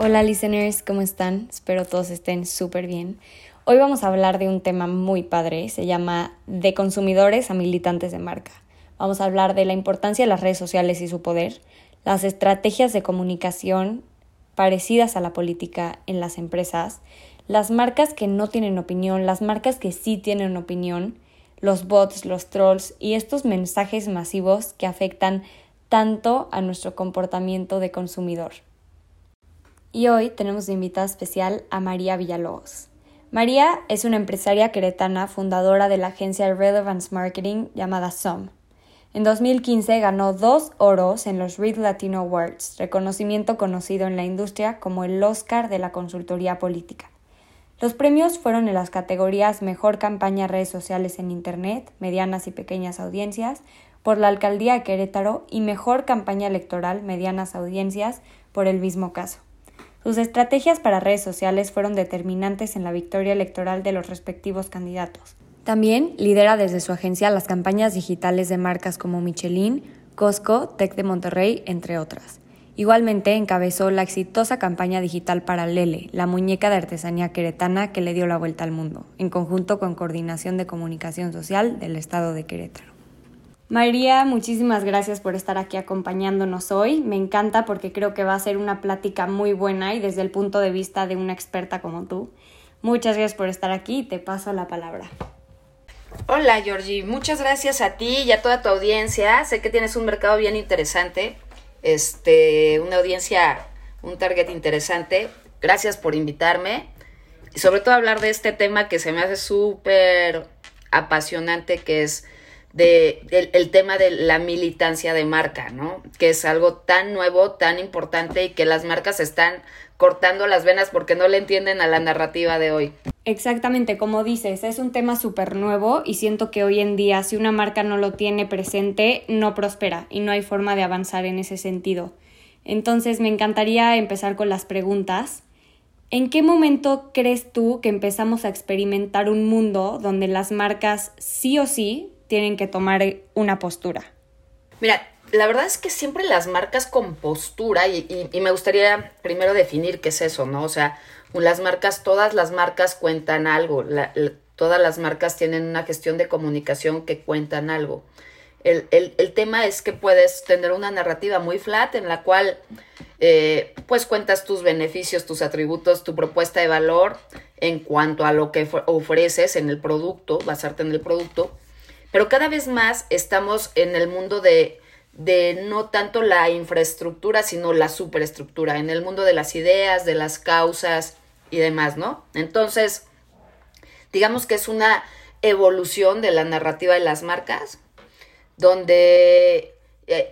Hola listeners, ¿cómo están? Espero todos estén súper bien. Hoy vamos a hablar de un tema muy padre, se llama de consumidores a militantes de marca. Vamos a hablar de la importancia de las redes sociales y su poder, las estrategias de comunicación parecidas a la política en las empresas, las marcas que no tienen opinión, las marcas que sí tienen opinión, los bots, los trolls y estos mensajes masivos que afectan tanto a nuestro comportamiento de consumidor. Y hoy tenemos de invitada especial a María Villalobos. María es una empresaria queretana fundadora de la agencia Relevance Marketing llamada SOM. En 2015 ganó dos oros en los Read Latino Awards, reconocimiento conocido en la industria como el Oscar de la consultoría política. Los premios fueron en las categorías Mejor campaña redes sociales en Internet, medianas y pequeñas audiencias, por la Alcaldía de Querétaro y Mejor campaña electoral, medianas audiencias, por el mismo caso. Sus estrategias para redes sociales fueron determinantes en la victoria electoral de los respectivos candidatos. También lidera desde su agencia las campañas digitales de marcas como Michelin, Costco, Tec de Monterrey, entre otras. Igualmente encabezó la exitosa campaña digital para Lele, la muñeca de artesanía queretana que le dio la vuelta al mundo, en conjunto con Coordinación de Comunicación Social del Estado de Querétaro. María, muchísimas gracias por estar aquí acompañándonos hoy. Me encanta porque creo que va a ser una plática muy buena y desde el punto de vista de una experta como tú. Muchas gracias por estar aquí y te paso la palabra. Hola Georgie, muchas gracias a ti y a toda tu audiencia. Sé que tienes un mercado bien interesante, este, una audiencia, un target interesante. Gracias por invitarme y sobre todo hablar de este tema que se me hace súper apasionante, que es de, el tema de la militancia de marca, ¿no? Que es algo tan nuevo, tan importante y que las marcas están cortando las venas porque no le entienden a la narrativa de hoy. Exactamente, como dices, es un tema súper nuevo y siento que hoy en día si una marca no lo tiene presente, no prospera y no hay forma de avanzar en ese sentido. Entonces me encantaría empezar con las preguntas. ¿En qué momento crees tú que empezamos a experimentar un mundo donde las marcas sí o sí tienen que tomar una postura? Mira, la verdad es que siempre las marcas con postura, y, me gustaría primero definir qué es eso, ¿no? O sea, las marcas, todas las marcas cuentan algo, todas las marcas tienen una gestión de comunicación que cuentan algo. El, tema es que puedes tener una narrativa muy flat en la cual eh, pues cuentas tus beneficios, tus atributos, tu propuesta de valor en cuanto a lo que ofreces en el producto, basarte en el producto, pero cada vez más estamos en el mundo de, de no tanto la infraestructura, sino la superestructura, en el mundo de las ideas, de las causas y demás, ¿no? Entonces, digamos que es una evolución de la narrativa de las marcas, donde eh,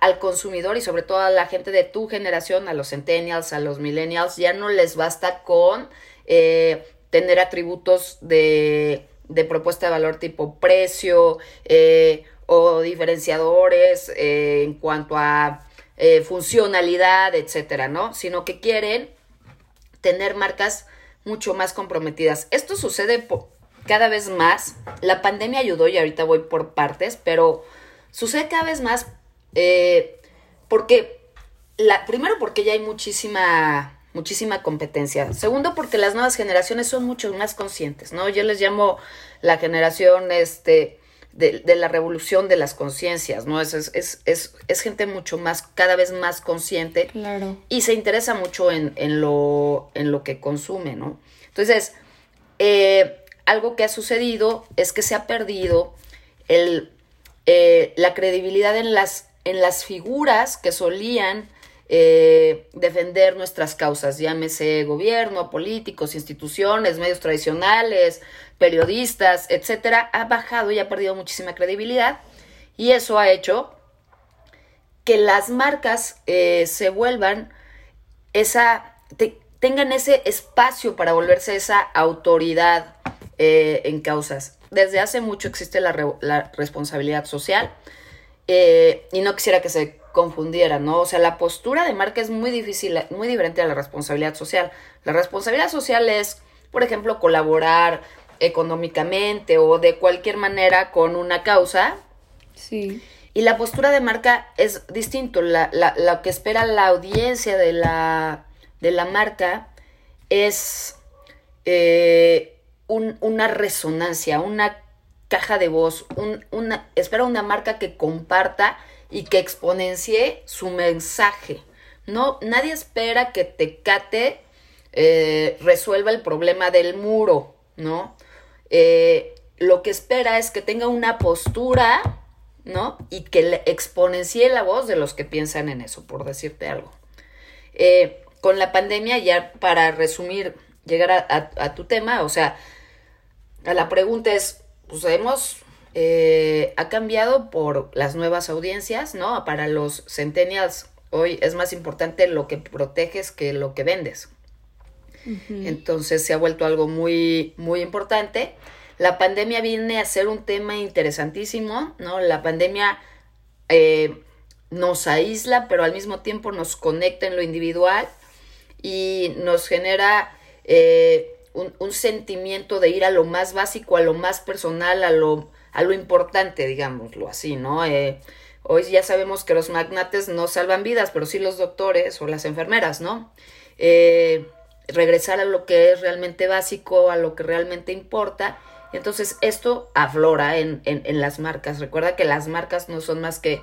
al consumidor y sobre todo a la gente de tu generación, a los centennials, a los millennials, ya no les basta con eh, tener atributos de de propuesta de valor tipo precio eh, o diferenciadores eh, en cuanto a eh, funcionalidad, etcétera, ¿no? Sino que quieren tener marcas mucho más comprometidas. Esto sucede cada vez más. La pandemia ayudó y ahorita voy por partes, pero sucede cada vez más porque, la, primero porque ya hay muchísima muchísima competencia. Segundo, porque las nuevas generaciones son mucho más conscientes, ¿no? Yo les llamo la generación este, de, la revolución de las conciencias, ¿no? Es, es, es, es, gente mucho más, cada vez más consciente. Claro. Y se interesa mucho en, en, lo, en lo que consume, ¿no? Entonces, eh, algo que ha sucedido es que se ha perdido el, eh, la credibilidad en las, en las figuras que solían eh, defender nuestras causas, llámese gobierno, políticos, instituciones, medios tradicionales, periodistas, etcétera, ha bajado y ha perdido muchísima credibilidad y eso ha hecho que las marcas eh, se vuelvan esa, tengan ese espacio para volverse esa autoridad eh, en causas. Desde hace mucho existe la, la responsabilidad social y no quisiera que se confundiera, ¿no? O sea, la postura de marca es muy difícil, muy diferente a la responsabilidad social. La responsabilidad social es, por ejemplo, colaborar económicamente o de cualquier manera con una causa. Sí. Y la postura de marca es distinto. La, la, lo que espera la audiencia de la de la marca es eh, una resonancia, una caja de voz, una, espera una marca que comparta y que exponencie su mensaje. No, nadie espera que Tecate eh, resuelva el problema del muro, ¿no? Eh, lo que espera es que tenga una postura, ¿no? Y que le exponencie la voz de los que piensan en eso, por decirte algo. Eh, con la pandemia, ya para resumir, llegar a, tu tema, o sea, a la pregunta es, pues hemos, ha cambiado por las nuevas audiencias, ¿no? Para los centennials hoy es más importante lo que proteges que lo que vendes. Entonces se ha vuelto algo muy, muy importante. La pandemia viene a ser un tema interesantísimo, ¿no? La pandemia eh, nos aísla, pero al mismo tiempo nos conecta en lo individual y nos genera eh, un, sentimiento de ir a lo más básico, a lo más personal, a lo, a lo importante, digámoslo así, ¿no? Eh, hoy ya sabemos que los magnates no salvan vidas, pero sí los doctores o las enfermeras, ¿no? Eh, regresar a lo que es realmente básico, a lo que realmente importa. Entonces esto aflora en, en, las marcas. Recuerda que las marcas no son más que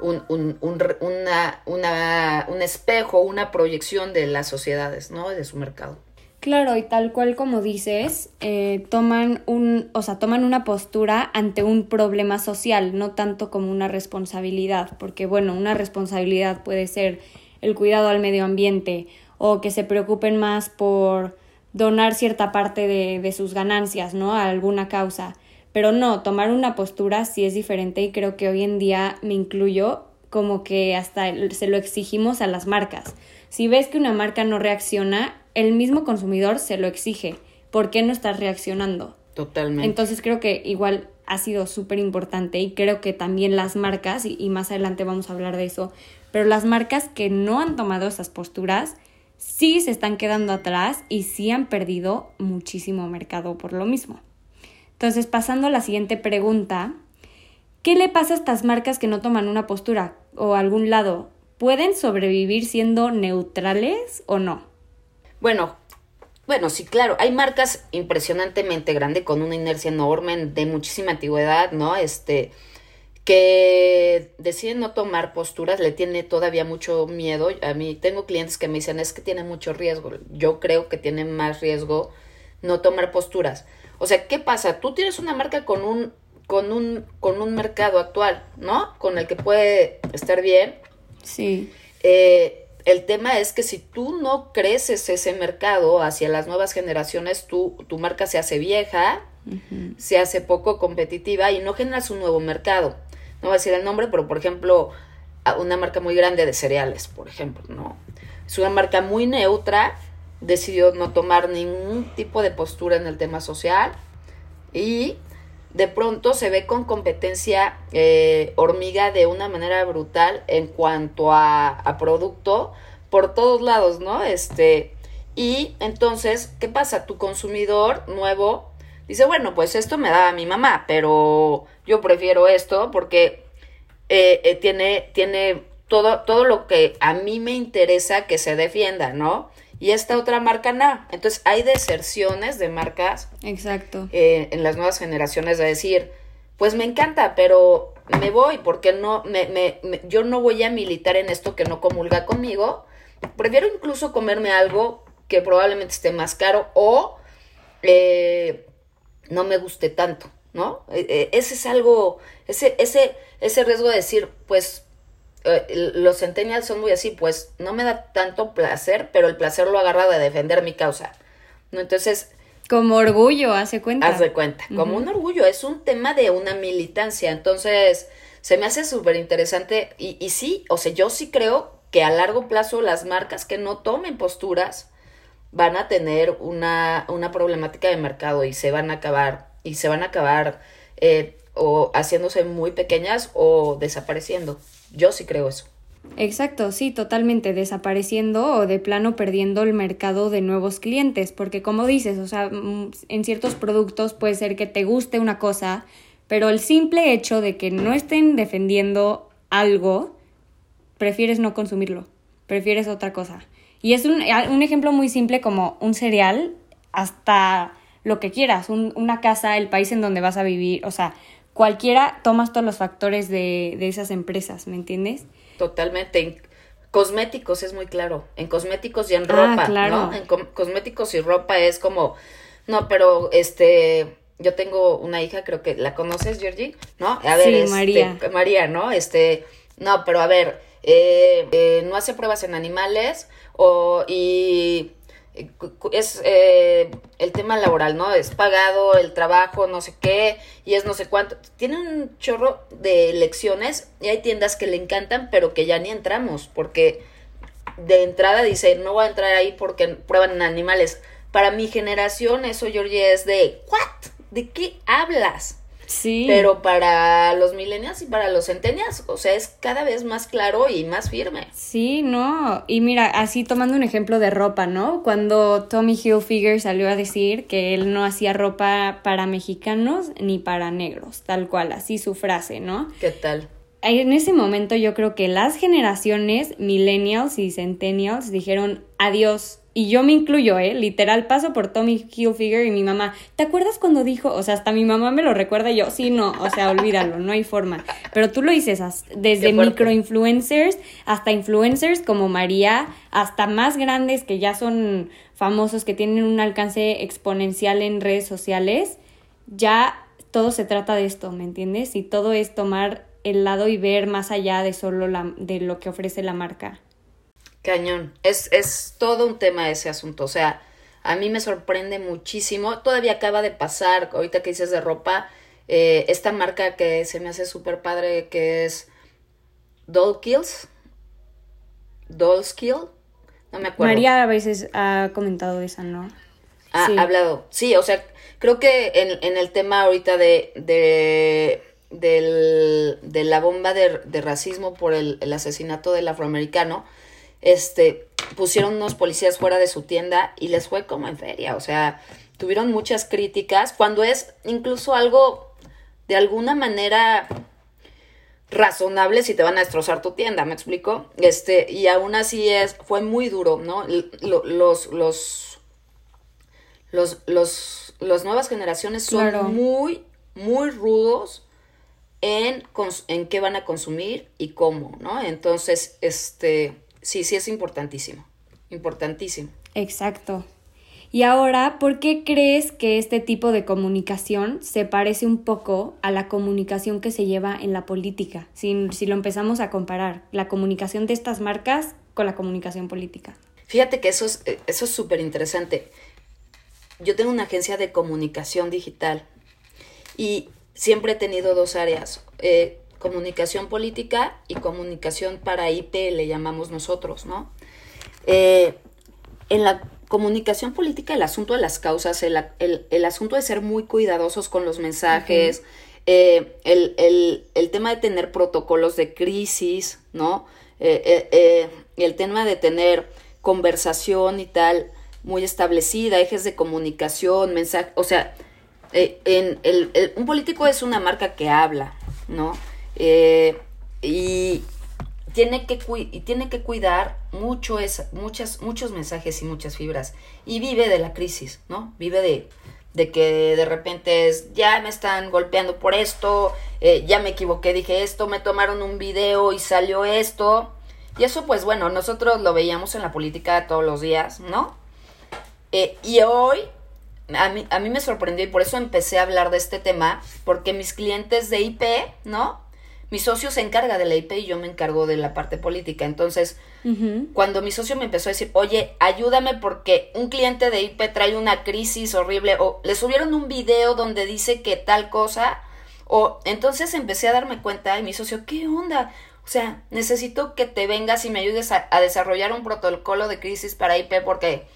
un, un, un, un espejo, una proyección de las sociedades, ¿no? De su mercado. Claro, y tal cual como dices, eh, toman un, o sea, toman una postura ante un problema social, no tanto como una responsabilidad, porque bueno, una responsabilidad puede ser el cuidado al medio ambiente o que se preocupen más por donar cierta parte de, de sus ganancias, ¿no? A alguna causa. Pero no, tomar una postura sí es diferente y creo que hoy en día me incluyo como que hasta se lo exigimos a las marcas. Si ves que una marca no reacciona, el mismo consumidor se lo exige. ¿Por qué no estás reaccionando? Totalmente. Entonces creo que igual ha sido súper importante y creo que también las marcas, y, y, más adelante vamos a hablar de eso, pero las marcas que no han tomado esas posturas sí se están quedando atrás y sí han perdido muchísimo mercado por lo mismo. Entonces, pasando a la siguiente pregunta, ¿qué le pasa a estas marcas que no toman una postura o algún lado? ¿Pueden sobrevivir siendo neutrales o no? Bueno, bueno, sí, claro, hay marcas impresionantemente grandes con una inercia enorme de muchísima antigüedad, ¿no? Este, que deciden no tomar posturas, le tiene todavía mucho miedo. A mí tengo clientes que me dicen, es que tiene mucho riesgo. Yo creo que tiene más riesgo no tomar posturas. O sea, ¿qué pasa? Tú tienes una marca con un, con un, con un mercado actual, ¿no? Con el que puede estar bien. Sí. Eh, el tema es que si tú no creces ese mercado hacia las nuevas generaciones, tu marca se hace vieja, se hace poco competitiva y no generas un nuevo mercado no voy a decir el nombre, pero por ejemplo, una marca muy grande de cereales, por ejemplo, ¿no? Es una marca muy neutra, decidió no tomar ningún tipo de postura en el tema social y de pronto se ve con competencia eh, hormiga de una manera brutal en cuanto a, producto por todos lados, ¿no? Este, y entonces, ¿qué pasa? Tu consumidor nuevo dice, bueno, pues esto me da mi mamá, pero yo prefiero esto porque eh, eh, tiene, tiene todo, todo lo que a mí me interesa que se defienda, ¿no? Y esta otra marca no. Entonces hay deserciones de marcas. Exacto. Eh, en las nuevas generaciones de decir, pues me encanta, pero me voy porque no, me, me, yo no voy a militar en esto que no comulga conmigo. Prefiero incluso comerme algo que probablemente esté más caro o no me guste tanto, ¿no? E, e, ese es algo, ese, ese, ese riesgo de decir, pues eh, los centennials son muy así, pues no me da tanto placer, pero el placer lo agarra de defender mi causa, ¿no? Entonces... Como orgullo, hace cuenta. Haz de cuenta, como un orgullo, es un tema de una militancia, entonces se me hace súper interesante y, y sí, o sea, yo sí creo que a largo plazo las marcas que no tomen posturas, van a tener una, una problemática de mercado y se van a acabar, y se van a acabar eh, o haciéndose muy pequeñas o desapareciendo. Yo sí creo eso. Exacto, sí, totalmente desapareciendo o de plano perdiendo el mercado de nuevos clientes, porque como dices, o sea, mm, en ciertos productos puede ser que te guste una cosa, pero el simple hecho de que no estén defendiendo algo, prefieres no consumirlo, prefieres otra cosa. Y es un, un ejemplo muy simple como un cereal hasta lo que quieras, una casa, el país en donde vas a vivir, o sea, cualquiera tomas todos los factores de, de esas empresas, ¿me entiendes? Totalmente. En cosméticos es muy claro. En cosméticos y en ah, ropa, ¿no? En cosméticos y ropa es como, no, pero este, yo tengo una hija, creo que la conoces, Georgie, ¿no? A ver, sí, este, María. María, ¿no? Este, no, pero a ver, eh, eh, no hace pruebas en animales o y es eh, el tema laboral, ¿no? Es pagado el trabajo, no sé qué, y es no sé cuánto. Tiene un chorro de lecciones y hay tiendas que le encantan, pero que ya ni entramos, porque de entrada dice, no voy a entrar ahí porque prueban animales. Para mi generación eso, Georgie, es de, ¿what? ¿De qué hablas? Sí. Pero para los millennials y para los centennials, o sea, es cada vez más claro y más firme. Sí, no. Y mira, así tomando un ejemplo de ropa, ¿no? Cuando Tommy Hilfiger salió a decir que él no hacía ropa para mexicanos ni para negros, tal cual, así su frase, ¿no? ¿Qué tal? En ese momento yo creo que las generaciones millennials y centennials dijeron adiós y yo me incluyo, ¿eh? Literal, paso por Tommy Hilfiger y mi mamá. ¿Te acuerdas cuando dijo? O sea, hasta mi mamá me lo recuerda y yo, sí, no, o sea, olvídalo, no hay forma. Pero tú lo dices desde microinfluencers hasta influencers como María, hasta más grandes que ya son famosos, que tienen un alcance exponencial en redes sociales. Ya todo se trata de esto, ¿me entiendes? Y todo es tomar el lado y ver más allá de solo la, de lo que ofrece la marca. Cañón. Es, es todo un tema ese asunto. O sea, a mí me sorprende muchísimo. Todavía acaba de pasar, ahorita que dices de ropa, eh, esta marca que se me hace súper padre, que es Doll Kills. Doll's Kill. No me acuerdo. María a veces ha comentado esa, ¿no? Ha hablado. Sí, o sea, creo que en, en el tema ahorita de, de, de la bomba de, de racismo por el, el asesinato del afroamericano, este, pusieron unos policías fuera de su tienda y les fue como en feria, o sea, tuvieron muchas críticas, cuando es incluso algo de alguna manera razonable si te van a destrozar tu tienda, ¿me explico? Este, y aún así es, fue muy duro, ¿no? Los, los, los, los, las nuevas generaciones son muy, muy rudos en, en qué van a consumir y cómo, ¿no? Entonces, este, sí, sí es importantísimo, importantísimo. Exacto. Y ahora, ¿por qué crees que este tipo de comunicación se parece un poco a la comunicación que se lleva en la política? Si, si lo empezamos a comparar, la comunicación de estas marcas con la comunicación política. Fíjate que eso es eh, eso es súper interesante. Yo tengo una agencia de comunicación digital y siempre he tenido dos áreas. Eh, comunicación política y comunicación para IP, le llamamos nosotros, ¿no? Eh, en la comunicación política, el asunto de las causas, el, asunto de ser muy cuidadosos con los mensajes, eh, el, tema de tener protocolos de crisis, ¿no? Eh, el tema de tener conversación y tal muy establecida, ejes de comunicación, mensaje, o sea, en un político es una marca que habla, ¿no? Eh, y tiene que, tiene que cuidar mucho es, muchas, muchos mensajes y muchas fibras. Y vive de la crisis, ¿no? Vive de, de que de repente es, ya me están golpeando por esto, eh, ya me equivoqué, dije esto, me tomaron un video y salió esto. Y eso pues bueno, nosotros lo veíamos en la política todos los días, ¿no? Eh, y hoy a mí, a mí me sorprendió y por eso empecé a hablar de este tema, porque mis clientes de IP, ¿no? Mi socio se encarga de la IP y yo me encargo de la parte política. Entonces, cuando mi socio me empezó a decir, oye, ayúdame porque un cliente de IP trae una crisis horrible, o le subieron un video donde dice que tal cosa, o entonces empecé a darme cuenta y mi socio, ¿qué onda? O sea, necesito que te vengas y me ayudes a, a desarrollar un protocolo de crisis para IP porque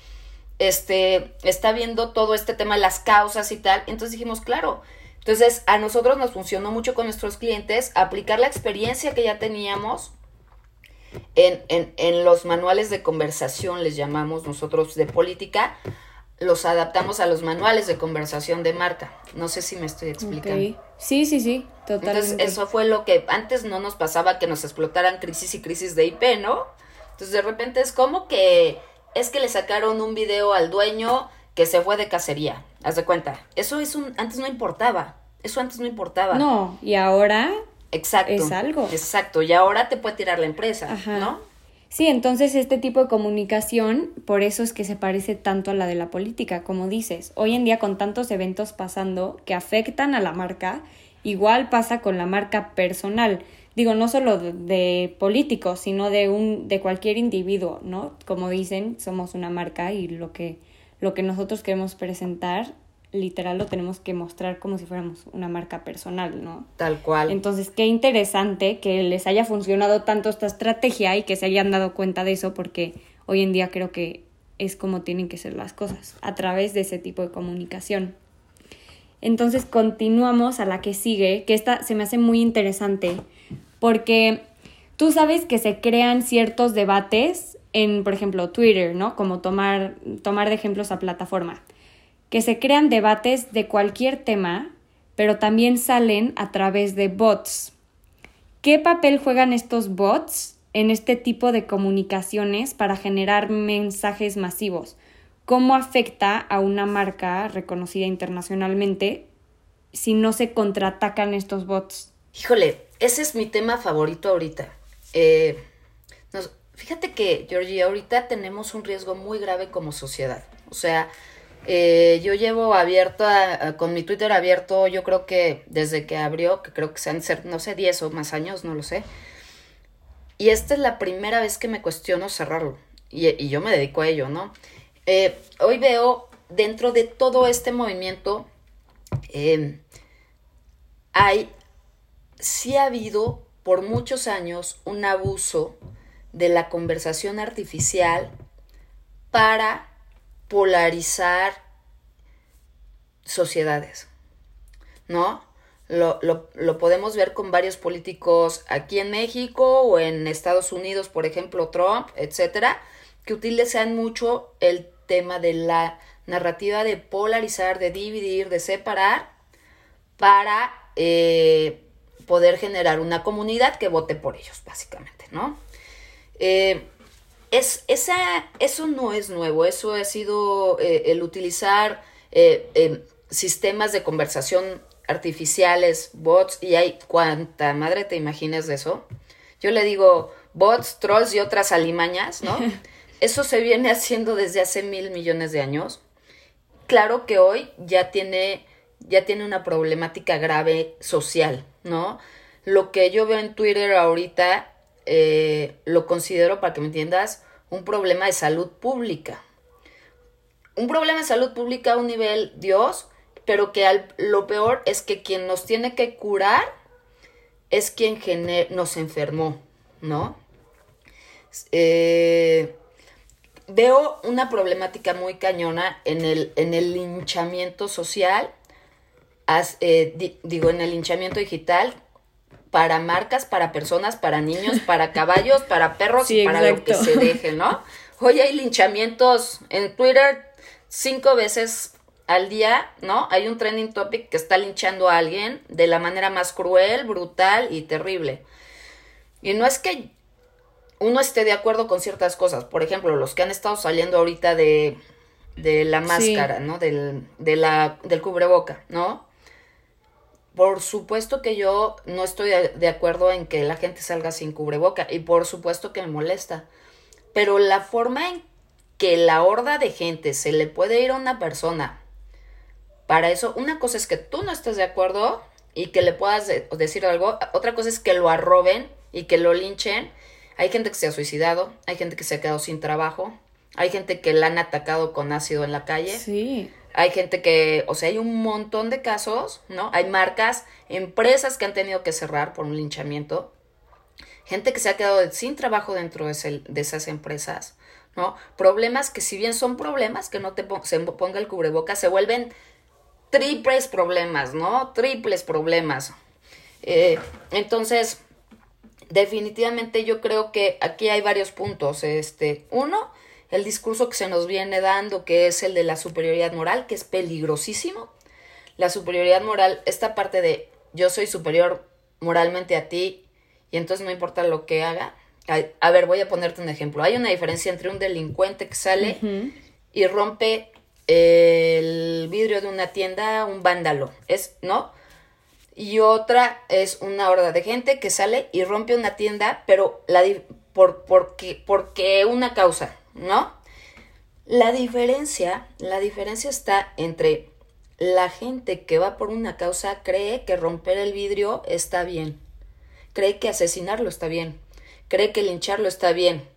este está viendo todo este tema las causas y tal. Entonces dijimos, claro, entonces, a nosotros nos funcionó mucho con nuestros clientes aplicar la experiencia que ya teníamos en, en, en los manuales de conversación, les llamamos nosotros de política, los adaptamos a los manuales de conversación de marca. No sé si me estoy explicando. Sí, sí, sí, totalmente. Entonces, eso fue lo que antes no nos pasaba que nos explotaran crisis y crisis de IP, ¿no? Entonces, de repente es como que es que le sacaron un video al dueño que se fue de cacería. Haz de cuenta. Eso es un, antes no importaba. Eso antes no importaba. No, y ahora Exacto. es algo. Exacto. Y ahora te puede tirar la empresa, Ajá. ¿no? Sí, entonces este tipo de comunicación, por eso es que se parece tanto a la de la política, como dices. Hoy en día con tantos eventos pasando que afectan a la marca, igual pasa con la marca personal. Digo, no solo de, de políticos, sino de un de cualquier individuo, ¿no? Como dicen, somos una marca y lo que lo que nosotros queremos presentar, literal lo tenemos que mostrar como si fuéramos una marca personal, ¿no? Tal cual. Entonces, qué interesante que les haya funcionado tanto esta estrategia y que se hayan dado cuenta de eso, porque hoy en día creo que es como tienen que ser las cosas, a través de ese tipo de comunicación. Entonces, continuamos a la que sigue, que esta se me hace muy interesante, porque tú sabes que se crean ciertos debates en, por ejemplo, Twitter, ¿no? Como tomar, tomar de ejemplos a plataforma que se crean debates de cualquier tema, pero también salen a través de bots. ¿Qué papel juegan estos bots en este tipo de comunicaciones para generar mensajes masivos? ¿Cómo afecta a una marca reconocida internacionalmente si no se contraatacan estos bots? Híjole, ese es mi tema favorito ahorita. Eh, fíjate que, Georgie, ahorita tenemos un riesgo muy grave como sociedad. O sea, eh, yo llevo abierto, a- a- con mi Twitter abierto, yo creo que desde que abrió, que creo que se han ser, no sé, 10 o más años, no lo sé. Y esta es la primera vez que me cuestiono cerrarlo. Y, yo me dedico a ello, ¿no? Eh, hoy veo dentro de todo este movimiento, eh, hay, sí ha habido por muchos años un abuso de la conversación artificial para polarizar sociedades, ¿no? Lo, lo, lo, podemos ver con varios políticos aquí en México o en Estados Unidos, por ejemplo, Trump, etcétera, que utilizan mucho el tema de la narrativa de polarizar, de dividir, de separar, para eh, poder generar una comunidad que vote por ellos, básicamente, ¿no? Eh, es, esa, eso no es nuevo, eso ha sido eh, el utilizar eh, sistemas de conversación artificiales, bots, y hay cuánta madre te imaginas de eso. Yo le digo bots, trolls y otras alimañas, ¿no? eso se viene haciendo desde hace mil millones de años. Claro que hoy ya tiene, ya tiene una problemática grave social, ¿no? Lo que yo veo en Twitter ahorita eh, lo considero, para que me entiendas, un problema de salud pública. Un problema de salud pública a un nivel Dios, pero que al, lo peor es que quien nos tiene que curar es quien gener, nos enfermó, ¿no? Eh, veo una problemática muy cañona en el, en el social, eh, di, digo, en el linchamiento digital, para marcas, para personas, para niños, para caballos, para perros sí, y para exacto. lo que se deje, ¿no? Hoy hay linchamientos en Twitter cinco veces al día, ¿no? Hay un trending topic que está linchando a alguien de la manera más cruel, brutal y terrible. Y no es que uno esté de acuerdo con ciertas cosas. Por ejemplo, los que han estado saliendo ahorita de, de la máscara, sí. ¿no? Del, de la, del cubreboca, ¿no? Por supuesto que yo no estoy de acuerdo en que la gente salga sin cubreboca y por supuesto que me molesta. Pero la forma en que la horda de gente se le puede ir a una persona, para eso, una cosa es que tú no estés de acuerdo y que le puedas de decir algo, otra cosa es que lo arroben y que lo linchen. Hay gente que se ha suicidado, hay gente que se ha quedado sin trabajo, hay gente que la han atacado con ácido en la calle. Sí. Hay gente que, o sea, hay un montón de casos, ¿no? Hay marcas, empresas que han tenido que cerrar por un linchamiento, gente que se ha quedado sin trabajo dentro de, esas empresas, ¿no? Problemas que si bien son problemas, que no te se ponga el cubreboca, se vuelven triples problemas, ¿no? Triples problemas. Eh, entonces, definitivamente yo creo que aquí hay varios puntos. Este, uno, el discurso que se nos viene dando, que es el de la superioridad moral, que es peligrosísimo. La superioridad moral, esta parte de yo soy superior moralmente a ti y entonces no importa lo que haga, a, ver, voy a ponerte un ejemplo. Hay una diferencia entre un delincuente que sale y rompe el vidrio de una tienda, un vándalo, es, ¿no? Y otra es una horda de gente que sale y rompe una tienda, pero la por porque porque una causa, ¿no? La diferencia, la diferencia está entre la gente que va por una causa cree que romper el vidrio está bien, cree que asesinarlo está bien, cree que lincharlo está bien,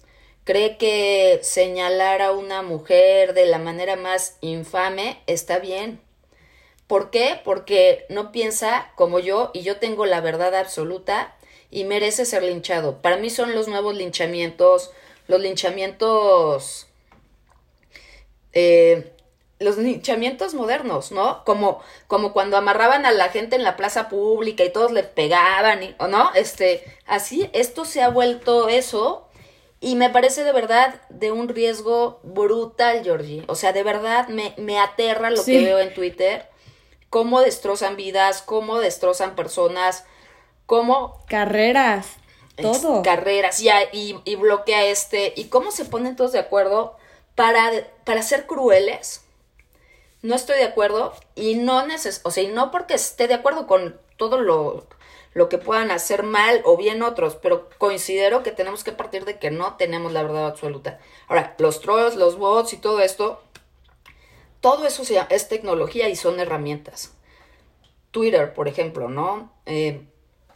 cree que señalar a una mujer de la manera más infame está bien. ¿Por qué? Porque no piensa como yo y yo tengo la verdad absoluta y merece ser linchado. Para mí son los nuevos linchamientos, los linchamientos, eh, los linchamientos modernos, ¿no? Como, como cuando amarraban a la gente en la plaza pública y todos le pegaban, ¿o no? Este, así, esto se ha vuelto eso y me parece de verdad de un riesgo brutal, Georgie. O sea, de verdad me, me aterra lo que veo en Twitter. Cómo destrozan vidas, cómo destrozan personas, cómo... Carreras, todo. carreras, ya, y, y, bloquea este. Y cómo se ponen todos de acuerdo para, para ser crueles. No estoy de acuerdo y no neces o sea, y no porque esté de acuerdo con todo lo lo que puedan hacer mal o bien otros, pero considero que tenemos que partir de que no tenemos la verdad absoluta. Ahora, los trolls, los bots y todo esto, todo eso es tecnología y son herramientas. Twitter, por ejemplo, ¿no? Eh,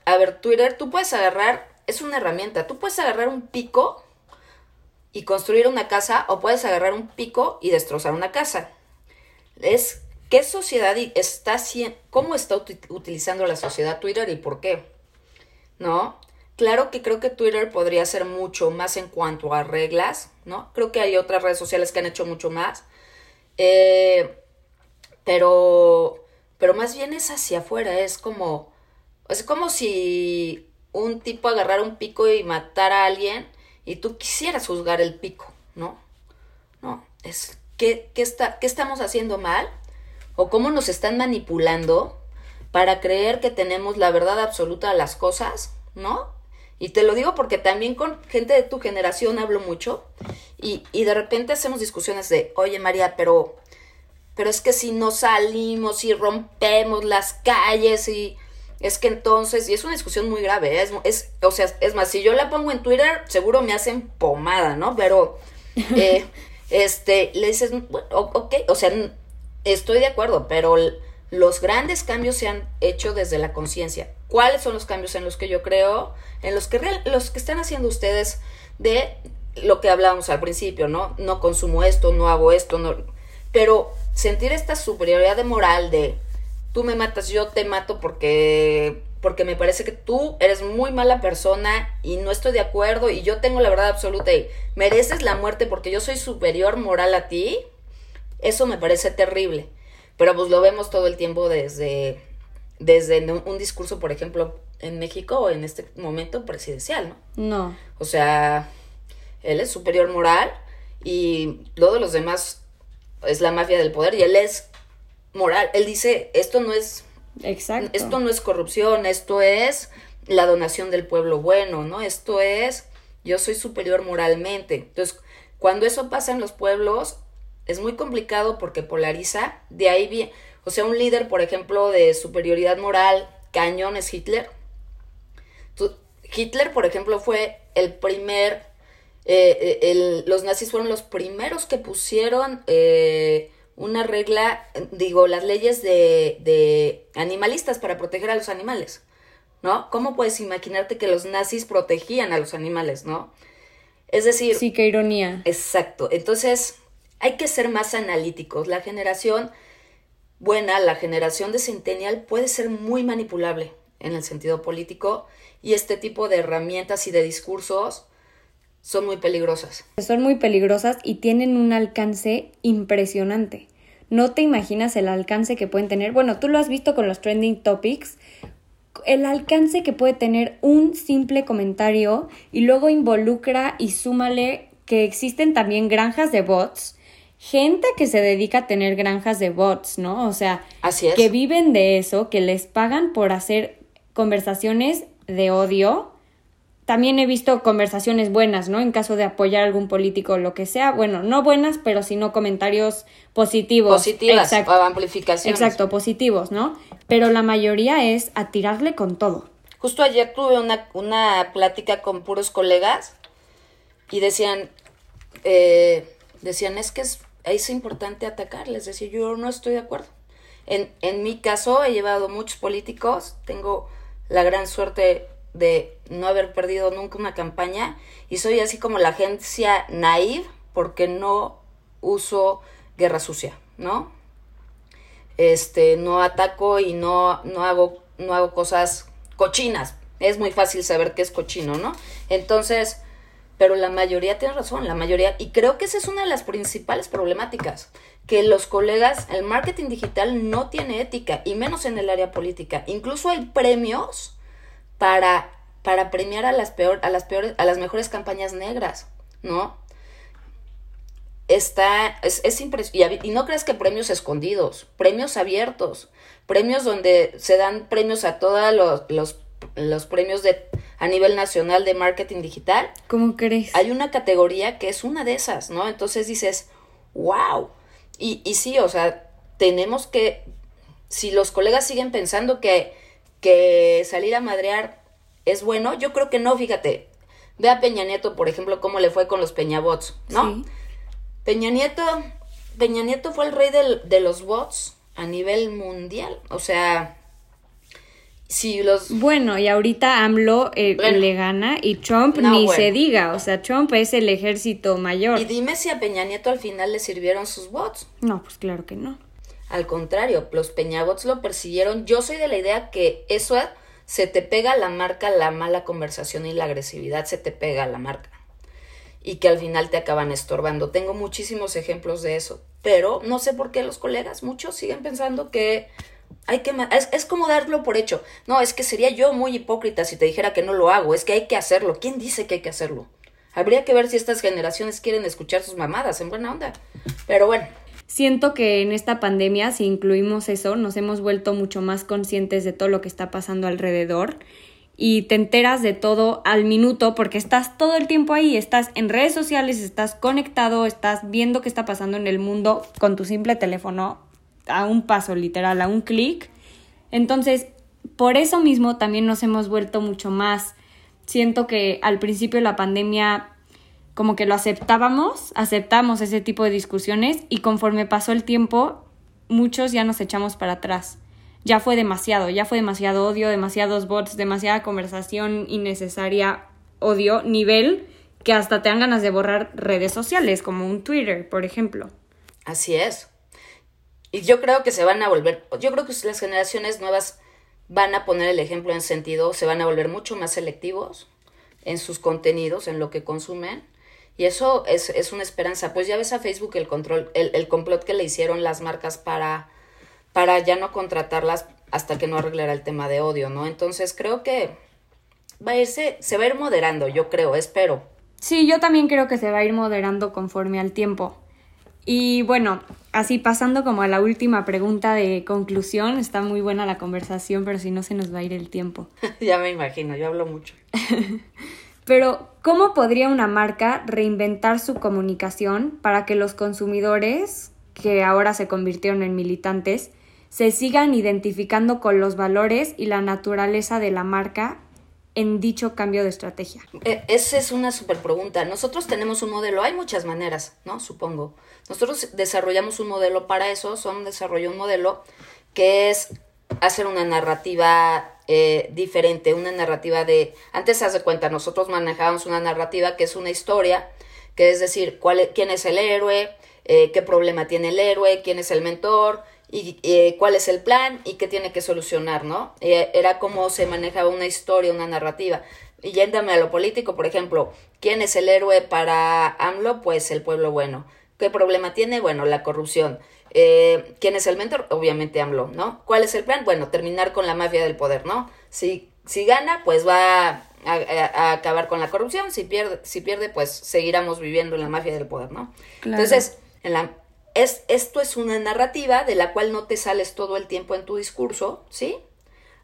a ver, Twitter, tú puedes agarrar, es una herramienta, tú puedes agarrar un pico y construir una casa o puedes agarrar un pico y destrozar una casa. Es ¿Qué sociedad está haciendo, cómo está utilizando la sociedad Twitter y por qué? ¿No? Claro que creo que Twitter podría ser mucho más en cuanto a reglas, ¿no? Creo que hay otras redes sociales que han hecho mucho más. Eh, pero, pero más bien es hacia afuera, es como, es como si un tipo agarrara un pico y matara a alguien y tú quisieras juzgar el pico, ¿no? No, es, ¿qué, qué, está, ¿qué estamos haciendo mal? o cómo nos están manipulando para creer que tenemos la verdad absoluta de las cosas, ¿no? Y te lo digo porque también con gente de tu generación hablo mucho y, y de repente hacemos discusiones de, oye María, pero, pero es que si no salimos y rompemos las calles y es que entonces, y es una discusión muy grave, ¿eh? es, es, o sea, es más, si yo la pongo en Twitter, seguro me hacen pomada, ¿no? Pero, eh, este, le dices, ok, o sea, Estoy de acuerdo, pero los grandes cambios se han hecho desde la conciencia. ¿Cuáles son los cambios en los que yo creo? En los que, los que están haciendo ustedes de lo que hablábamos al principio, ¿no? No consumo esto, no hago esto, no. Pero sentir esta superioridad de moral de tú me matas, yo te mato porque porque me parece que tú eres muy mala persona y no estoy de acuerdo y yo tengo la verdad absoluta y mereces la muerte porque yo soy superior moral a ti. Eso me parece terrible, pero pues lo vemos todo el tiempo desde, desde un discurso, por ejemplo, en México o en este momento presidencial, ¿no? No. O sea, él es superior moral y todos los demás es la mafia del poder y él es moral. Él dice, esto no es... Exacto. Esto no es corrupción, esto es la donación del pueblo bueno, ¿no? Esto es, yo soy superior moralmente. Entonces, cuando eso pasa en los pueblos, es muy complicado porque polariza. De ahí bien, o sea, un líder, por ejemplo, de superioridad moral, cañón es Hitler. Hitler, por ejemplo, fue el primer, eh, eh, los nazis fueron los primeros que pusieron eh, una regla, digo, las leyes de, de animalistas para proteger a los animales, ¿no? ¿Cómo puedes imaginarte que los nazis protegían a los animales, ¿no? Es decir... Sí, qué ironía. Exacto. Entonces, hay que ser más analíticos. La generación buena, la generación de Centennial puede ser muy manipulable en el sentido político y este tipo de herramientas y de discursos son muy peligrosas. Son muy peligrosas y tienen un alcance impresionante. No te imaginas el alcance que pueden tener. Bueno, tú lo has visto con los trending topics. El alcance que puede tener un simple comentario y luego involucra y súmale que existen también granjas de bots gente que se dedica a tener granjas de bots, ¿no? O sea, que viven de eso, que les pagan por hacer conversaciones de odio también he visto conversaciones buenas, ¿no? En caso de apoyar a algún político o lo que sea. Bueno, no buenas, pero sino comentarios positivos. Positivas o amplificaciones. Exacto, positivos, ¿no? Pero la mayoría es a tirarle con todo. Justo ayer tuve una, una plática con puros colegas y decían, eh, decían, es que es, es importante atacar. Les decía, yo no estoy de acuerdo. En, en mi caso he llevado muchos políticos, tengo la gran suerte de no haber perdido nunca una campaña y soy así como la agencia naive porque no uso guerra sucia, ¿no? Este, no ataco y no, no hago, no hago cosas cochinas. Es muy fácil saber qué es cochino, ¿no? Entonces, pero la mayoría tiene razón, la mayoría, y creo que esa es una de las principales problemáticas, que los colegas, el marketing digital no tiene ética, y menos en el área política. Incluso hay premios para, para premiar a las, peor, a, las peores, a las mejores campañas negras, ¿no? Está, es, es impresionante. Y no creas que premios escondidos, premios abiertos, premios donde se dan premios a todos los, los, los premios de, a nivel nacional de marketing digital. ¿Cómo crees? Hay una categoría que es una de esas, ¿no? Entonces dices, wow. Y, y sí, o sea, tenemos que, si los colegas siguen pensando que que salir a madrear es bueno, yo creo que no, fíjate. Ve a Peña Nieto, por ejemplo, cómo le fue con los Peñabots, ¿no? Peña Nieto, Peña Nieto fue el rey de los bots a nivel mundial. O sea, si los... Bueno, y ahorita AMLO eh, le gana y Trump ni se diga. O sea, Trump es el ejército mayor. Y dime si a Peña Nieto al final le sirvieron sus bots. No, pues claro que no. Al contrario, los Peñabots lo persiguieron. Yo soy de la idea que eso se te pega a la marca la mala conversación y la agresividad se te pega a la marca. Y que al final te acaban estorbando. Tengo muchísimos ejemplos de eso. Pero no sé por qué los colegas, muchos siguen pensando que hay que es, es como darlo por hecho. No, es que sería yo muy hipócrita si te dijera que no lo hago. Es que hay que hacerlo. ¿Quién dice que hay que hacerlo? Habría que ver si estas generaciones quieren escuchar sus mamadas en buena onda. Pero bueno, Siento que en esta pandemia, si incluimos eso, nos hemos vuelto mucho más conscientes de todo lo que está pasando alrededor y te enteras de todo al minuto porque estás todo el tiempo ahí, estás en redes sociales, estás conectado, estás viendo qué está pasando en el mundo con tu simple teléfono a un paso literal, a un clic. Entonces, por eso mismo también nos hemos vuelto mucho más. Siento que al principio la pandemia como que lo aceptábamos, aceptamos ese tipo de discusiones y conforme pasó el tiempo, muchos ya nos echamos para atrás. Ya fue demasiado, ya fue demasiado odio, demasiados bots, demasiada conversación innecesaria, odio, nivel que hasta te dan ganas de borrar redes sociales, como un Twitter, por ejemplo. Así es. Y yo creo que se van a volver, yo creo que las generaciones nuevas van a poner el ejemplo en sentido, se van a volver mucho más selectivos en sus contenidos, en lo que consumen y eso es, es una esperanza. Pues ya ves a Facebook el control, el, el complot que le hicieron las marcas para, para ya no contratarlas hasta que no arreglara el tema de odio, ¿no? Entonces creo que va a irse, se va a ir moderando, yo creo, espero. Sí, yo también creo que se va a ir moderando conforme al tiempo. Y bueno, así pasando como a la última pregunta de conclusión, está muy buena la conversación, pero si no se nos va a ir el tiempo. ya me imagino, yo hablo mucho. Pero, ¿cómo podría una marca reinventar su comunicación para que los consumidores, que ahora se convirtieron en militantes, se sigan identificando con los valores y la naturaleza de la marca en dicho cambio de estrategia? E, esa es una super pregunta. Nosotros tenemos un modelo, hay muchas maneras, ¿no? Supongo. Nosotros desarrollamos un modelo para eso, Son desarrolló un modelo que es hacer una narrativa eh, diferente, una narrativa de, antes haz de cuenta, nosotros manejábamos una narrativa que es una historia, que es decir, cuál, e, quién es el héroe, eh, qué problema tiene el héroe, quién es el mentor, y eh, cuál es el plan y qué tiene que solucionar, ¿no? era como se manejaba una historia, una narrativa. Y yéndame a lo político, por ejemplo, ¿quién es el héroe para AMLO? Pues el pueblo bueno. ¿Qué problema tiene? Bueno, la corrupción. Eh, ¿Quién es el mentor? Obviamente AMLO, ¿no? ¿Cuál es el plan? Bueno, terminar con la mafia del poder, ¿no? Si, si gana, pues va a, acabar con la corrupción, si pierde, si pierde, pues seguiremos viviendo en la mafia del poder, ¿no? Entonces, en la, es, esto es una narrativa de la cual no te sales todo el tiempo en tu discurso, ¿sí?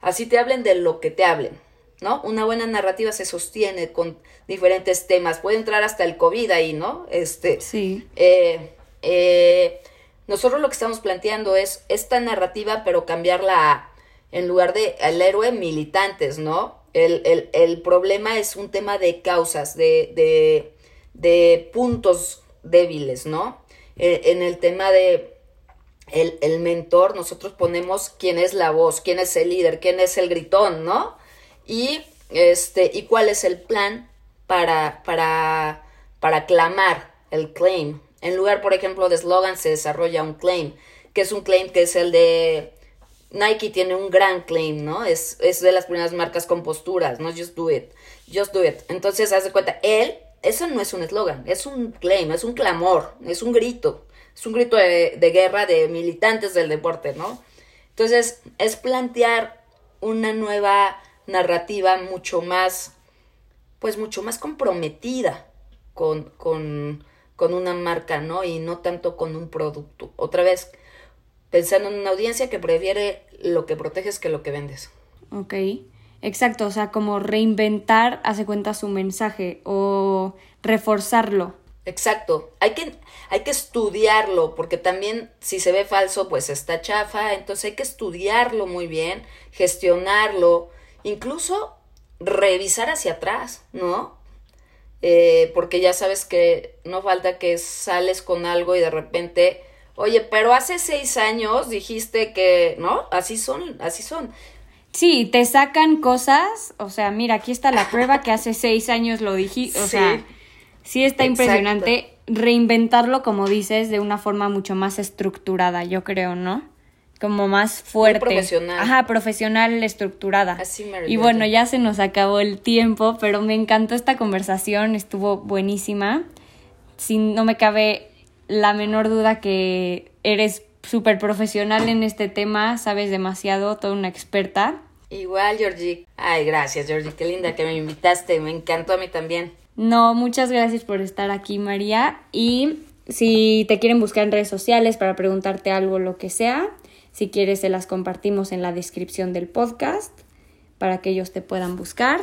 Así te hablen de lo que te hablen, ¿no? Una buena narrativa se sostiene con diferentes temas. Puede entrar hasta el COVID ahí, ¿no? Este, sí. Eh, eh, nosotros lo que estamos planteando es esta narrativa, pero cambiarla en lugar de el héroe militantes, ¿no? El, el, problema es un tema de causas, de, de, de puntos débiles, ¿no? Eh, en el tema de el, el, mentor, nosotros ponemos quién es la voz, quién es el líder, quién es el gritón, ¿no? Y, este, y cuál es el plan para, para, para clamar el claim. En lugar, por ejemplo, de slogan se desarrolla un claim, que es un claim que es el de Nike tiene un gran claim, ¿no? Es, es de las primeras marcas con posturas, ¿no? Just do it, just do it. Entonces, haz de cuenta, él, eso no es un eslogan, es un claim, es un clamor, es un grito, es un grito de, de guerra de militantes del deporte, ¿no? Entonces, es plantear una nueva narrativa mucho más, pues mucho más comprometida con, con, con una marca, ¿no? Y no tanto con un producto. Otra vez, pensando en una audiencia que prefiere lo que proteges que lo que vendes. Ok, exacto, o sea, como reinventar, hace cuenta su mensaje o reforzarlo. Exacto, hay que, hay que estudiarlo, porque también si se ve falso, pues está chafa, entonces hay que estudiarlo muy bien, gestionarlo, incluso revisar hacia atrás, ¿no? Eh, porque ya sabes que no falta que sales con algo y de repente Oye, pero hace seis años dijiste que, ¿no? Así son, así son. Sí, te sacan cosas, o sea, mira, aquí está la prueba que hace seis años lo dijiste, o sea, sí está impresionante reinventarlo, como dices, de una forma mucho más estructurada, yo creo, ¿no? Como más fuerte. profesional. Ajá, profesional, estructurada. Así me y bueno, ya se nos acabó el tiempo, pero me encantó esta conversación, estuvo buenísima. Si no me cabe la menor duda que eres súper profesional en este tema, sabes demasiado, toda una experta. Igual, Georgie. Ay, gracias, Georgie. Qué linda que me invitaste. Me encantó a mí también. No, muchas gracias por estar aquí, María. Y si te quieren buscar en redes sociales para preguntarte algo, lo que sea, si quieres, se las compartimos en la descripción del podcast para que ellos te puedan buscar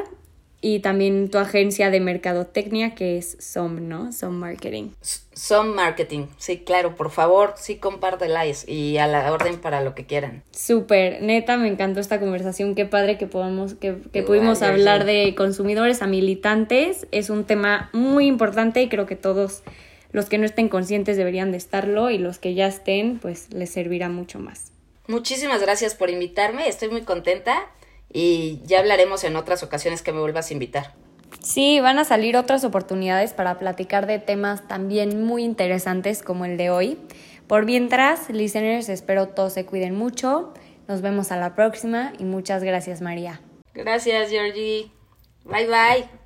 y también tu agencia de mercadotecnia que es SOM, ¿no? SOM Marketing. SOM Marketing, sí, claro, por favor, sí compártelas y a la orden para lo que quieran. Súper, neta, me encantó esta conversación, qué padre que podamos, que, que pudimos hablar de consumidores a militantes, es un tema muy importante y creo que todos los que no estén conscientes deberían de estarlo y los que ya estén, pues les servirá mucho más. Muchísimas gracias por invitarme, estoy muy contenta y ya hablaremos en otras ocasiones que me vuelvas a invitar. Sí, van a salir otras oportunidades para platicar de temas también muy interesantes como el de hoy. Por mientras, listeners, espero todos se cuiden mucho. Nos vemos a la próxima y muchas gracias, María. Gracias, Georgie. Bye bye.